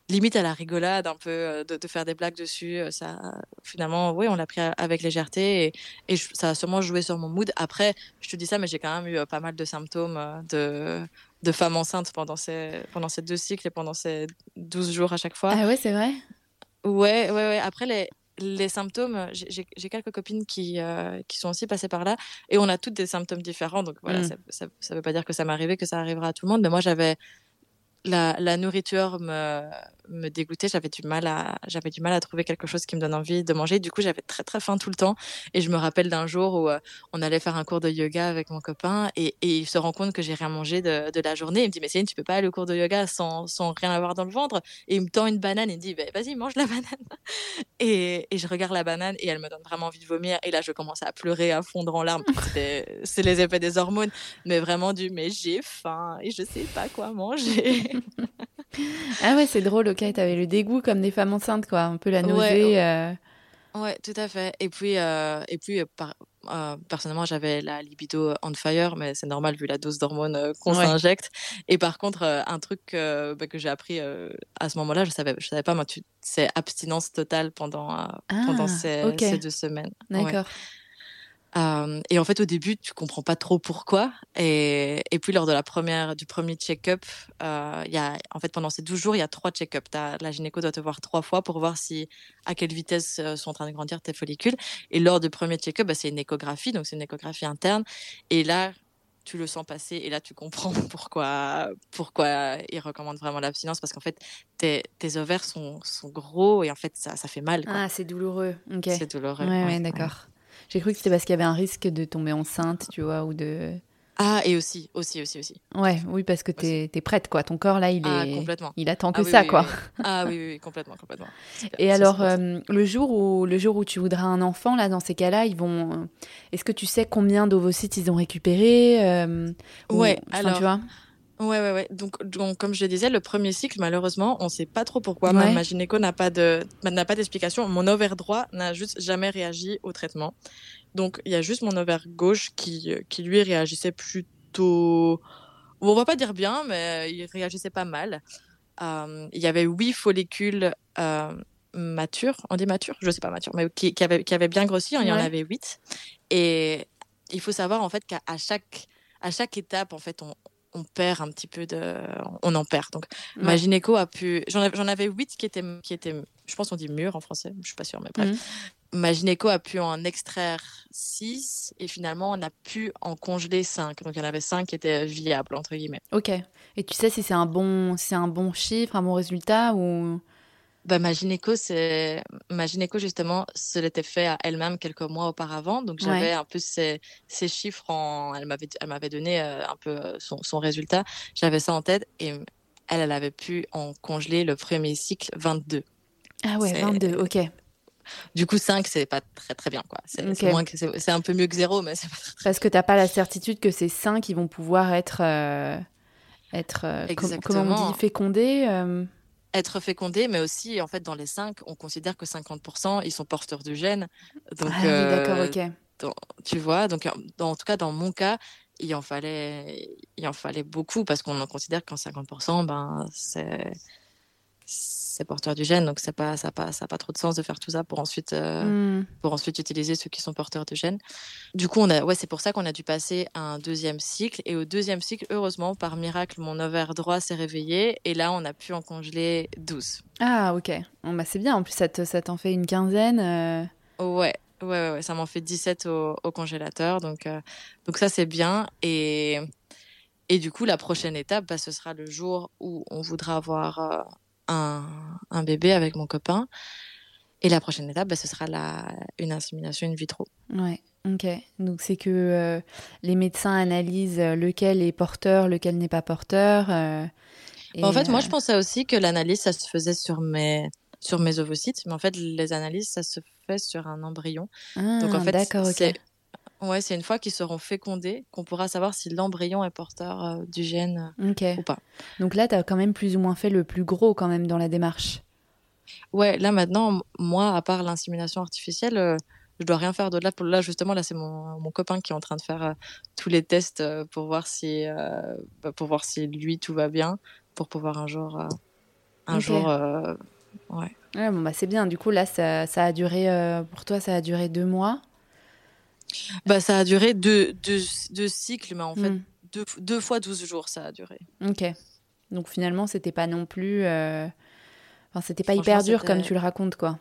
limite à la rigolade, un peu de, faire des blagues dessus. Ça, finalement, oui, on l'a pris avec légèreté et, et, ça a sûrement joué sur mon mood. Après, je te dis ça, mais j'ai quand même eu pas mal de symptômes de, de femme enceinte pendant ces, pendant ces deux cycles et pendant ces 12 jours à chaque fois. Ah ouais, c'est vrai Ouais, ouais, ouais. Après, les, les symptômes, j'ai quelques copines qui, qui sont aussi passées par là et on a toutes des symptômes différents. Donc voilà, mmh. ça ne veut pas dire que ça m'est arrivé, que ça arrivera à tout le monde. Mais moi, j'avais la, la, nourriture me, me dégoûtait. J'avais du mal à, j'avais du mal à trouver quelque chose qui me donne envie de manger. Du coup, j'avais très très faim tout le temps. Et je me rappelle d'un jour où euh, on allait faire un cours de yoga avec mon copain et, il se rend compte que j'ai rien mangé de, de, la journée. Il me dit, mais Céline, tu peux pas aller au cours de yoga sans, sans rien avoir dans le ventre. Et il me tend une banane et il me dit, bah, vas-y, mange la *laughs* banane. Et, et, je regarde la banane et elle me donne vraiment envie de vomir. Et là, je commence à pleurer, à fondre en larmes. C'est les effets des hormones, mais vraiment du, mais j'ai faim et je sais pas quoi manger. *laughs* ah ouais, c'est drôle, ok, t'avais le dégoût comme des femmes enceintes, quoi, un peu la nausée. Ouais, euh. ouais tout à fait. Et puis, euh, et puis euh, personnellement, j'avais la libido on fire, mais c'est normal vu la dose d'hormones qu'on s'injecte. Et par contre, un truc bah, que j'ai appris à ce moment-là, je savais, je savais pas, moi, c'est abstinence totale pendant, pendant ah, ces, deux semaines. D'accord. Euh, et en fait, au début, tu comprends pas trop pourquoi. Et, et puis, lors de la première, du premier check-up, euh, il y a, en fait, pendant ces 12 jours, il y a trois check-ups. La gynéco doit te voir trois fois pour voir si, à quelle vitesse euh, sont en train de grandir tes follicules. Et lors du premier check-up, bah, c'est une échographie, donc c'est une échographie interne. Et là, tu le sens passer et là tu comprends *laughs* pourquoi pourquoi ils recommandent vraiment l'abstinence parce qu'en fait tes, tes, ovaires sont, sont gros et en fait ça, ça fait mal ah c'est douloureux ok c'est douloureux ouais, ouais d'accord j'ai cru que c'était parce qu'il y avait un risque de tomber enceinte, tu vois, ou de. Ah, et aussi, aussi, aussi, aussi. Ouais, oui, parce que tu es, prête, quoi. Ton corps, là, il ah, est. complètement. Il attend que ça, quoi. Ah oui, oui, complètement, complètement. *laughs* Et alors, euh, le, jour où, le jour où tu voudras un enfant, là, dans ces cas-là, ils vont. Euh, est-ce que tu sais combien d'ovocytes ils ont récupéré euh, Ouais, alors. Tu vois? Ouais, ouais, ouais. Donc, donc, comme je le disais, le premier cycle, malheureusement, on ne sait pas trop pourquoi. Ma gynéco n'a pas de, n'a pas d'explication. Mon ovaire droit n'a juste jamais réagi au traitement. Donc, il y a juste mon ovaire gauche qui, qui lui réagissait plutôt, on va pas dire bien, mais il réagissait pas mal. Euh, il y avait huit follicules euh, matures, on dit matures, je sais pas matures, mais qui, qui, avaient, qui avaient bien grossi. Il y en avait huit. Et il faut savoir en fait qu'à chaque à chaque étape, en fait, on, on perd un petit peu de, on en perd. Donc, ma gynéco a pu, j'en avais huit qui étaient, qui étaient, je pense on dit mûrs en français, je suis pas sûre, mais bref. Mhm. Ma gynéco a pu en extraire six et finalement on a pu en congeler cinq. Donc il y en avait cinq qui étaient viables entre guillemets. Ok. Et tu sais si c'est un bon, c'est un bon chiffre, un bon résultat ou bah, ma gynéco, c'est ma gynéco justement se l'était fait à elle-même quelques mois auparavant, donc j'avais un peu ces, ces, chiffres en, elle m'avait elle m'avait donné euh, un peu euh, son, son résultat, j'avais ça en tête et elle elle avait pu en congeler le premier cycle 22. Ah ouais, 22, ok. Du coup, 5, c'est pas très très bien. quoi. C'est c'est un peu mieux que 0, mais c'est pas très, Parce que tu n'as pas la certitude que ces 5 qui vont pouvoir être, euh, être comment on dit, fécondés être fécondé, mais aussi, en fait, dans les 5, on considère que 50%, ils sont porteurs du gène. Donc, ah, oui, d'accord, euh, ok. tu vois, donc, dans, en tout cas, dans mon cas, il en fallait, il en fallait beaucoup parce qu'on en considère qu'en 50%, ben, c'est c'est porteur du gène, donc ça n'a pas, ça pas, ça pas trop de sens de faire tout ça pour ensuite, euh, hmm. pour ensuite utiliser ceux qui sont porteurs du gène. Du coup, on a, ouais, c'est pour ça qu'on a dû passer un deuxième cycle. Et au deuxième cycle, heureusement, par miracle, mon ovaire droit s'est réveillé. Et là, on a pu en congeler 12. Ah, ok. Bon, bah, c'est bien. En plus, ça, ça t'en fait une quinzaine. Euh. Ouais. Ouais, ouais, ça m'en fait 17 au, congélateur. Donc, euh, donc ça, c'est bien. Et, et du coup, la prochaine étape, bah, ce sera le jour où on voudra avoir un, un, bébé avec mon copain. Et la prochaine étape, bah, ce sera la, une insémination in vitro. Ouais, ok. Donc c'est que euh, les médecins analysent lequel est porteur, lequel n'est pas porteur. Euh, en fait, moi, je euh, pensais aussi que l'analyse, ça se faisait sur mes, sur mes ovocytes. Mais en fait, les analyses, ça se fait sur un embryon. Ah, Donc en fait, d'accord, ok. Ouais, c'est une fois qu'ils seront fécondés qu'on pourra savoir si l'embryon est porteur euh, du gène euh, ou pas. Donc là, tu as quand même plus ou moins fait le plus gros quand même dans la démarche. Ouais, là maintenant, moi, à part l'insémination artificielle, euh, je dois rien faire d'autre. Là, pour là, justement, là, c'est mon, mon, copain qui est en train de faire tous les tests pour voir si, bah, pour voir si lui tout va bien, pour pouvoir un jour, un jour, ouais. Ouais, bon, bah, c'est bien. Du coup, là, ça, ça a duré, pour toi, ça a duré deux mois. Bah, ça a duré deux, deux, deux cycles, mais en fait, hmm. deux, deux, fois 12 jours, ça a duré. Ok. Donc finalement, c'était pas non plus. Euh... Enfin, c'était pas hyper dur comme tu le racontes, quoi.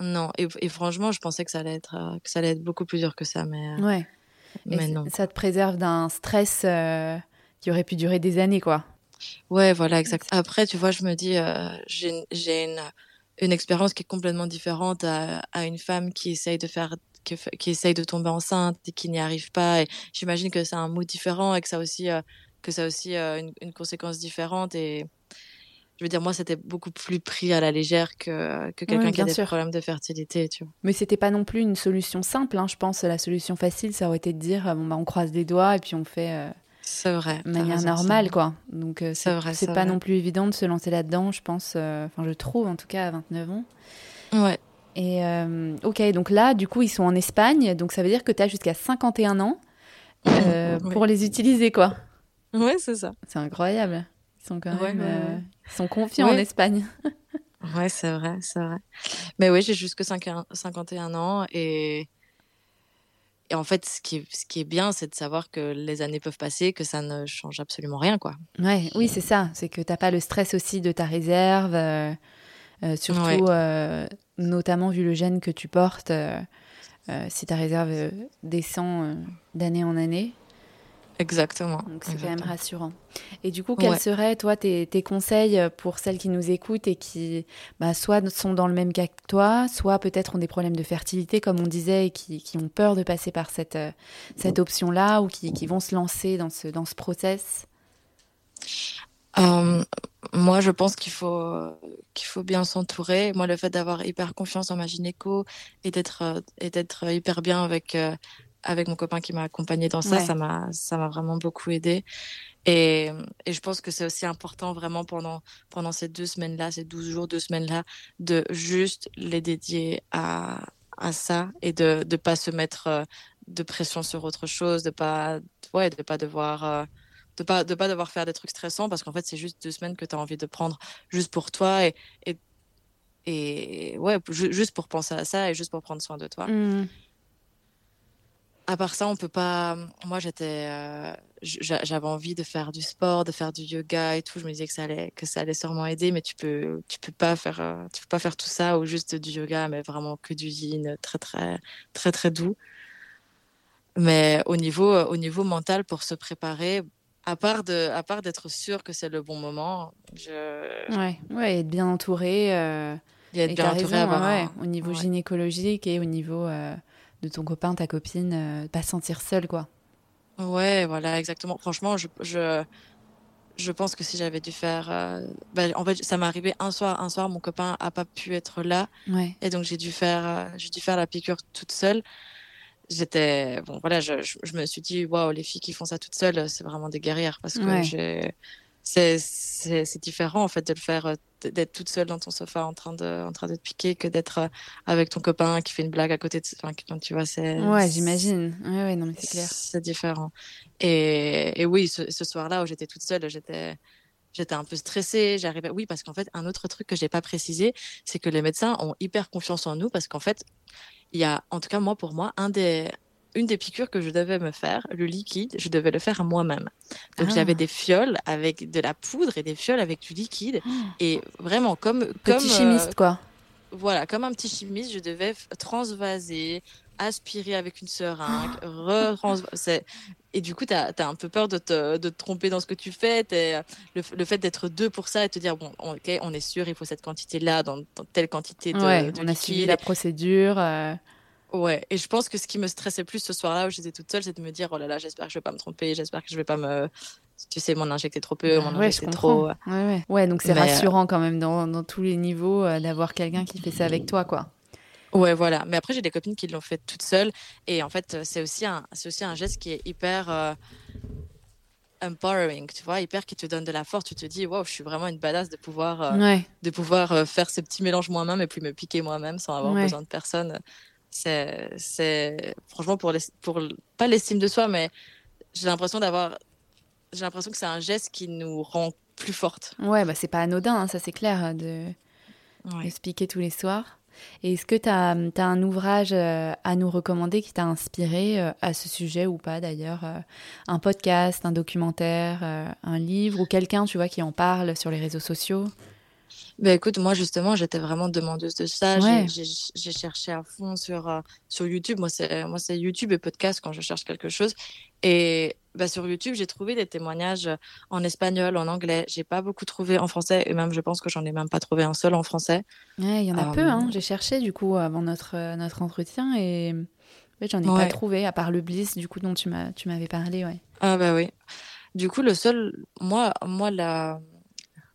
Non, et, et, franchement, je pensais que ça allait être, euh, que ça allait être beaucoup plus dur que ça, mais. Euh, ouais. Mais non. Ça te préserve d'un stress euh, qui aurait pu durer des années, quoi. Ouais, voilà, exact. Après, tu vois, je me dis, j'ai une, une expérience qui est complètement différente à, à, une femme qui essaye de faire qui, essaye de tomber enceinte et qui n'y arrive pas. Et j'imagine que c'est un mot différent et que ça aussi, euh, que ça aussi euh, une, conséquence différente. Et je veux dire, moi, c'était beaucoup plus pris à la légère que, que quelqu'un qui a des problèmes de fertilité. Tu vois. Mais c'était pas non plus une solution simple. Hein, je pense la solution facile, ça aurait été de dire bon, bah, on croise les doigts et puis on fait. Euh, c'est vrai. De manière normale, quoi. Donc, c'est vrai. C'est pas non plus évident de se lancer là-dedans, je pense. Enfin, je trouve, en tout cas, à 29 ans. Ouais. Et euh, ok, donc là, du coup, ils sont en Espagne, donc ça veut dire que tu as jusqu'à 51 ans euh, pour les utiliser, quoi. Ouais, c'est ça. C'est incroyable. Ils sont quand même, euh, ils sont confiants en Espagne. *laughs* ouais, c'est vrai, c'est vrai. Mais oui, j'ai jusque 51 ans et et en fait, ce qui est, ce qui est bien, c'est de savoir que les années peuvent passer, que ça ne change absolument rien, quoi. Ouais, oui, c'est ça. C'est que t'as pas le stress aussi de ta réserve. Euh, surtout, euh, notamment vu le gène que tu portes, euh, si ta réserve descend d'année en année. Exactement. Donc c'est quand même rassurant. Et du coup, quels seraient, toi, tes, tes, conseils pour celles qui nous écoutent et qui bah, soit sont dans le même cas que toi, soit peut-être ont des problèmes de fertilité, comme on disait, et qui, qui ont peur de passer par cette, cette option-là ou qui, qui, vont se lancer dans ce, dans ce process? Euh, moi, je pense qu'il faut qu'il faut bien s'entourer. Moi, le fait d'avoir hyper confiance en ma gynéco et d'être et d'être hyper bien avec euh, avec mon copain qui m'a accompagné dans ça, ça m'a ça m'a vraiment beaucoup aidé. Et, et je pense que c'est aussi important vraiment pendant pendant ces deux semaines-là, ces 12 jours, deux semaines-là, de juste les dédier à à ça et de de pas se mettre euh, de pression sur autre chose, de pas ouais, de pas devoir euh, de pas de pas devoir faire des trucs stressants parce qu'en fait c'est juste deux semaines que tu as envie de prendre juste pour toi et et, et ouais juste pour penser à ça et juste pour prendre soin de toi. Mmh. à part ça on peut pas moi j'étais euh, j'avais envie de faire du sport de faire du yoga et tout. Je me disais que ça allait que ça allait sûrement aider mais tu peux tu peux pas faire euh, tu peux pas faire tout ça ou juste du yoga mais vraiment que du yin très très très très doux. Mais au niveau au niveau mental pour se préparer à part de, à part d'être sûr que c'est le bon moment, je. Ouais, ouais, être bien entouré. Euh, et être bien entouré hein, au niveau gynécologique et au niveau euh, de ton copain, ta copine, euh, pas sentir seul, quoi. Ouais, voilà, exactement. Franchement, je, je, je pense que si j'avais dû faire, ben, en fait, ça m'est arrivé un soir, un soir, mon copain a pas pu être là, ouais. et donc j'ai dû faire, j'ai dû faire la piqûre toute seule j'étais bon voilà je, je, me suis dit waouh les filles qui font ça toutes seules c'est vraiment des guerrières parce que j'ai c'est c'est différent en fait de le faire euh, d'être toute seule dans ton sofa en train de en train de te piquer que d'être euh, avec ton copain qui fait une blague à côté de enfin tu vois c'est ouais j'imagine. Ouais, ouais non mais c'est clair. c'est différent. Et, et oui ce, ce soir-là où j'étais toute seule j'étais j'étais un peu stressée, j'arrivais oui parce qu'en fait un autre truc que j'ai pas précisé, c'est que les médecins ont hyper confiance en nous parce qu'en fait, il y a, en tout cas moi pour moi, un des, une des piqûres que je devais me faire, le liquide, je devais le faire moi-même. Donc j'avais ah. des fioles avec de la poudre et des fioles avec du liquide. Oh. Et vraiment comme... Petit comme, chimiste euh, quoi. Voilà, comme un petit chimiste, je devais transvaser, aspirer avec une seringue, re et du coup, tu as, un peu peur de te, de te, tromper dans ce que tu fais. Le, le, fait d'être deux pour ça et te dire, bon, ok, on est sûr, il faut cette quantité-là, dans, telle quantité de, ouais, on a suivi la procédure. Euh. Ouais, et je pense que ce qui me stressait plus ce soir-là où j'étais toute seule, c'est de me dire, oh là là, j'espère que je vais pas me tromper, j'espère que je vais pas me, tu sais, m'en injecter trop peu, m'en ouais, injecter trop. Ouais, ouais. ouais donc c'est euh, rassurant quand même dans, dans, tous les niveaux euh, d'avoir quelqu'un qui fait ça avec toi, quoi. Ouais, voilà. Mais après, j'ai des copines qui l'ont fait toutes seules. Et en fait, c'est aussi un, c'est aussi un geste qui est hyper euh, empowering, tu vois, hyper qui te donne de la force. Tu te dis, waouh, je suis vraiment une badass de pouvoir, euh, de pouvoir euh, faire ce petit mélange moi-même et puis me piquer moi-même sans avoir besoin de personne. C'est, c'est, franchement, pour, les, pour pas l'estime de soi, mais j'ai l'impression d'avoir, j'ai l'impression que c'est un geste qui nous rend plus fortes. Ouais, bah c'est pas anodin, hein, ça c'est clair, de, de se piquer tous les soirs. Est-ce que tu as, un ouvrage euh, à nous recommander qui t'a inspiré euh, à ce sujet ou pas d'ailleurs euh, Un podcast, un documentaire, un livre ou quelqu'un, tu vois, qui en parle sur les réseaux sociaux? Ben écoute, moi justement, j'étais vraiment demandeuse de ça. J'ai cherché à fond sur, sur YouTube. Moi, c'est YouTube et podcast quand je cherche quelque chose. Et bah, sur YouTube, j'ai trouvé des témoignages en espagnol, en anglais. J'ai pas beaucoup trouvé en français, et même je pense que j'en ai même pas trouvé un seul en français. Il y en a peu. Hein. J'ai cherché du coup avant notre, euh, notre entretien et j'en ai pas trouvé, à part le Bliss, du coup, dont tu m'avais parlé. Ouais. Ah bah oui. Du coup, le seul, moi, moi la...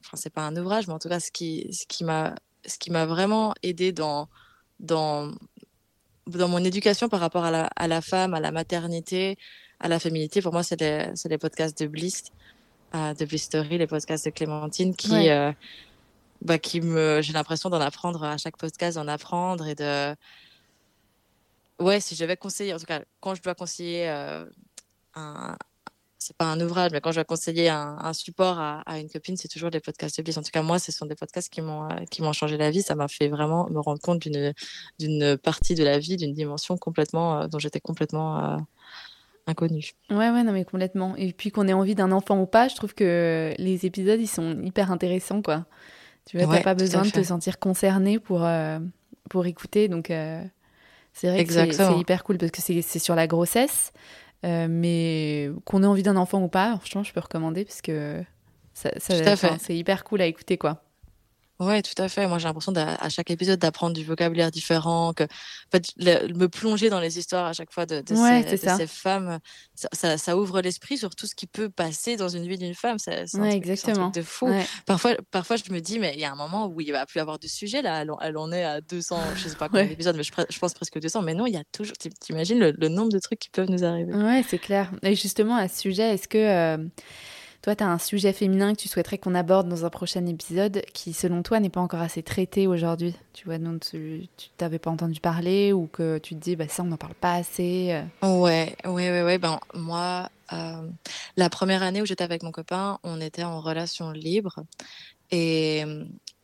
enfin, c'est pas un ouvrage, mais en tout cas, ce qui, ce qui m'a ce qui m'a vraiment aidé dans, dans, dans mon éducation par rapport à la, à la femme, à la maternité, à la féminité, pour moi, c'est les, les, podcasts de Bliss, euh, de Bliss Story, les podcasts de Clémentine, qui, euh, bah, qui me, j'ai l'impression d'en apprendre à chaque podcast, d'en apprendre et de, ouais, si je vais conseiller, en tout cas, quand je dois conseiller euh, un, c'est pas un ouvrage, mais quand je dois conseiller un, support à, à, une copine, c'est toujours des podcasts de Bliss. En tout cas, moi, ce sont des podcasts qui m'ont qui m'ont changé la vie. Ça m'a fait vraiment me rendre compte d'une d'une partie de la vie, d'une dimension complètement dont j'étais complètement inconnu. Ouais, ouais, non, mais complètement. Et puis qu'on ait envie d'un enfant ou pas, je trouve que les épisodes, ils sont hyper intéressants, quoi. Tu vois, t'as pas besoin de te sentir concerné pour, euh, pour écouter. Donc, euh, c'est vrai que c'est hyper cool parce que c'est sur la grossesse. Euh, mais qu'on ait envie d'un enfant ou pas, franchement, je peux recommander parce que ça, c'est hyper cool à écouter, quoi. Ouais, tout à fait. Moi, j'ai l'impression à chaque épisode d'apprendre du vocabulaire différent, que en fait, me plonger dans les histoires à chaque fois de, de, ces, ces, femmes, ça, ça, ouvre l'esprit sur tout ce qui peut passer dans une vie d'une femme. C'est ouais, exactement. de fou. Parfois, parfois, je me dis, mais il y a un moment où il va plus avoir de sujet là. Elle, en est à 200, je sais pas combien d'épisodes, mais je, pense presque 200. Mais non, il y a toujours. T'imagines le, le nombre de trucs qui peuvent nous arriver. Ouais, c'est clair. Et justement, à ce sujet, est-ce que euh, toi, tu as un sujet féminin que tu souhaiterais qu'on aborde dans un prochain épisode qui, selon toi, n'est pas encore assez traité aujourd'hui Tu vois, donc tu t'avais pas entendu parler ou que tu te dis, bah ça, on n'en parle pas assez euh. Ouais, ouais, ouais, ouais. Ben, moi, euh, la première année où j'étais avec mon copain, on était en relation libre. Et,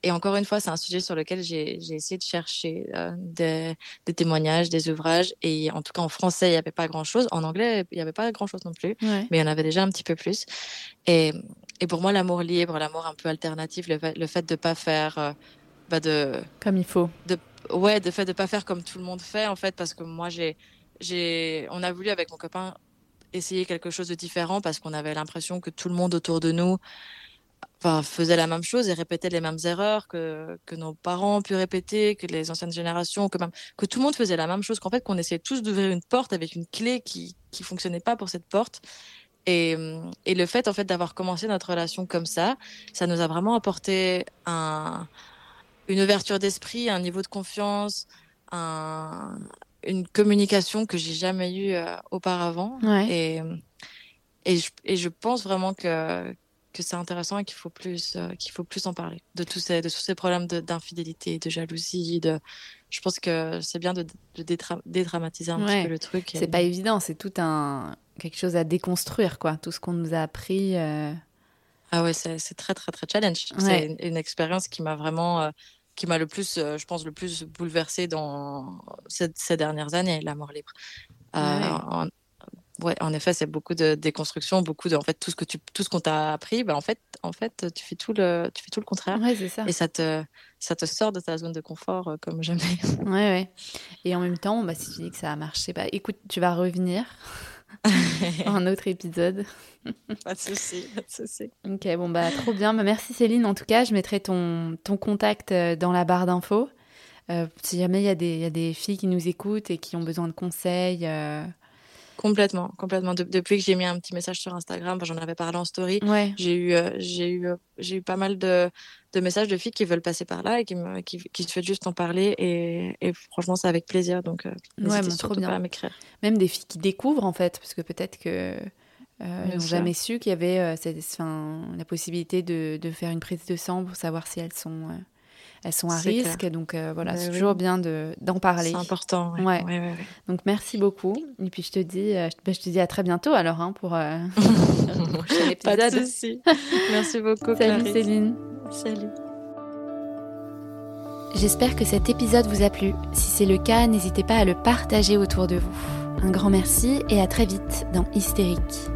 et encore une fois, c'est un sujet sur lequel j'ai essayé de chercher euh, des, des, témoignages, des ouvrages. Et en tout cas, en français, il n'y avait pas grand-chose. En anglais, il n'y avait pas grand-chose non plus. Mais il y en avait déjà un petit peu plus. Et, et pour moi, l'amour libre, l'amour un peu alternatif, le, le fait de ne pas faire... Euh, bah de, comme il faut. De, ouais, de fait de pas faire comme tout le monde fait, en fait, parce que moi, j'ai... j'ai on a voulu, avec mon copain, essayer quelque chose de différent parce qu'on avait l'impression que tout le monde autour de nous enfin, faisaient la même chose et répétaient les mêmes erreurs que, que nos parents ont pu répéter, que les anciennes générations, que, même, que tout le monde faisait la même chose, qu'en fait, qu'on essayait tous d'ouvrir une porte avec une clé qui qui fonctionnait pas pour cette porte. Et, et le fait, en fait, d'avoir commencé notre relation comme ça, ça nous a vraiment apporté un, une ouverture d'esprit, un niveau de confiance, un, une communication que j'ai jamais eue euh, auparavant. Et, et je, et je pense vraiment que, que c'est intéressant et qu'il faut plus euh, qu'il faut plus en parler de tous ces de tous ces problèmes d'infidélité, de, jalousie, de je pense que c'est bien de, de dédramatiser un petit peu le truc. C'est pas évident, c'est tout un quelque chose à déconstruire quoi, tout ce qu'on nous a appris. Euh. Ah ouais, c'est très très très challenge. C'est une, expérience qui m'a vraiment euh, qui m'a le plus, je pense, le plus bouleversée dans ces, ces dernières années, la mort libre. En, Ouais, en effet, c'est beaucoup de déconstruction, beaucoup de, en fait, tout ce que tu, tout ce qu'on t'a appris, bah, en fait, en fait, tu fais tout le, tu fais tout le contraire. Ouais, c'est ça. Et ça te, ça te sort de ta zone de confort euh, comme jamais. Ouais, ouais. Et en même temps, bah, si tu dis que ça a marché, bah, écoute, tu vas revenir. *laughs* un autre épisode. pas de souci, pas de souci. Ok, bon bah trop bien. Bah, merci Céline. En tout cas, je mettrai ton, ton contact euh, dans la barre d'infos. Euh, si jamais il y, y, a des filles qui nous écoutent et qui ont besoin de conseils, Complètement, complètement. depuis que j'ai mis un petit message sur Instagram, j'en avais parlé en story. Ouais. J'ai eu, euh, j'ai eu, euh, j'ai eu pas mal de, de, messages de filles qui veulent passer par là et qui me, qui, qui souhaitent juste en parler. Et, et franchement, c'est avec plaisir. Donc, euh, ouais, trop bien. Pas à m'écrire. Même des filles qui découvrent en fait, parce que peut-être que euh, n'ont jamais su qu'il y avait cette, la possibilité de, de, faire une prise de sang pour savoir si elles sont elles sont à risque. Donc euh, voilà, c'est toujours bien d'en parler. C'est important. Ouais. donc merci beaucoup. Et puis je te dis, euh, bah, je te dis à très bientôt alors hein, pour euh, *laughs* le prochain épisode. Pas de souci. merci beaucoup. Salut Céline. Salut. J'espère que cet épisode vous a plu. Si c'est le cas, n'hésitez pas à le partager autour de vous. Un grand merci et à très vite dans Hystérique.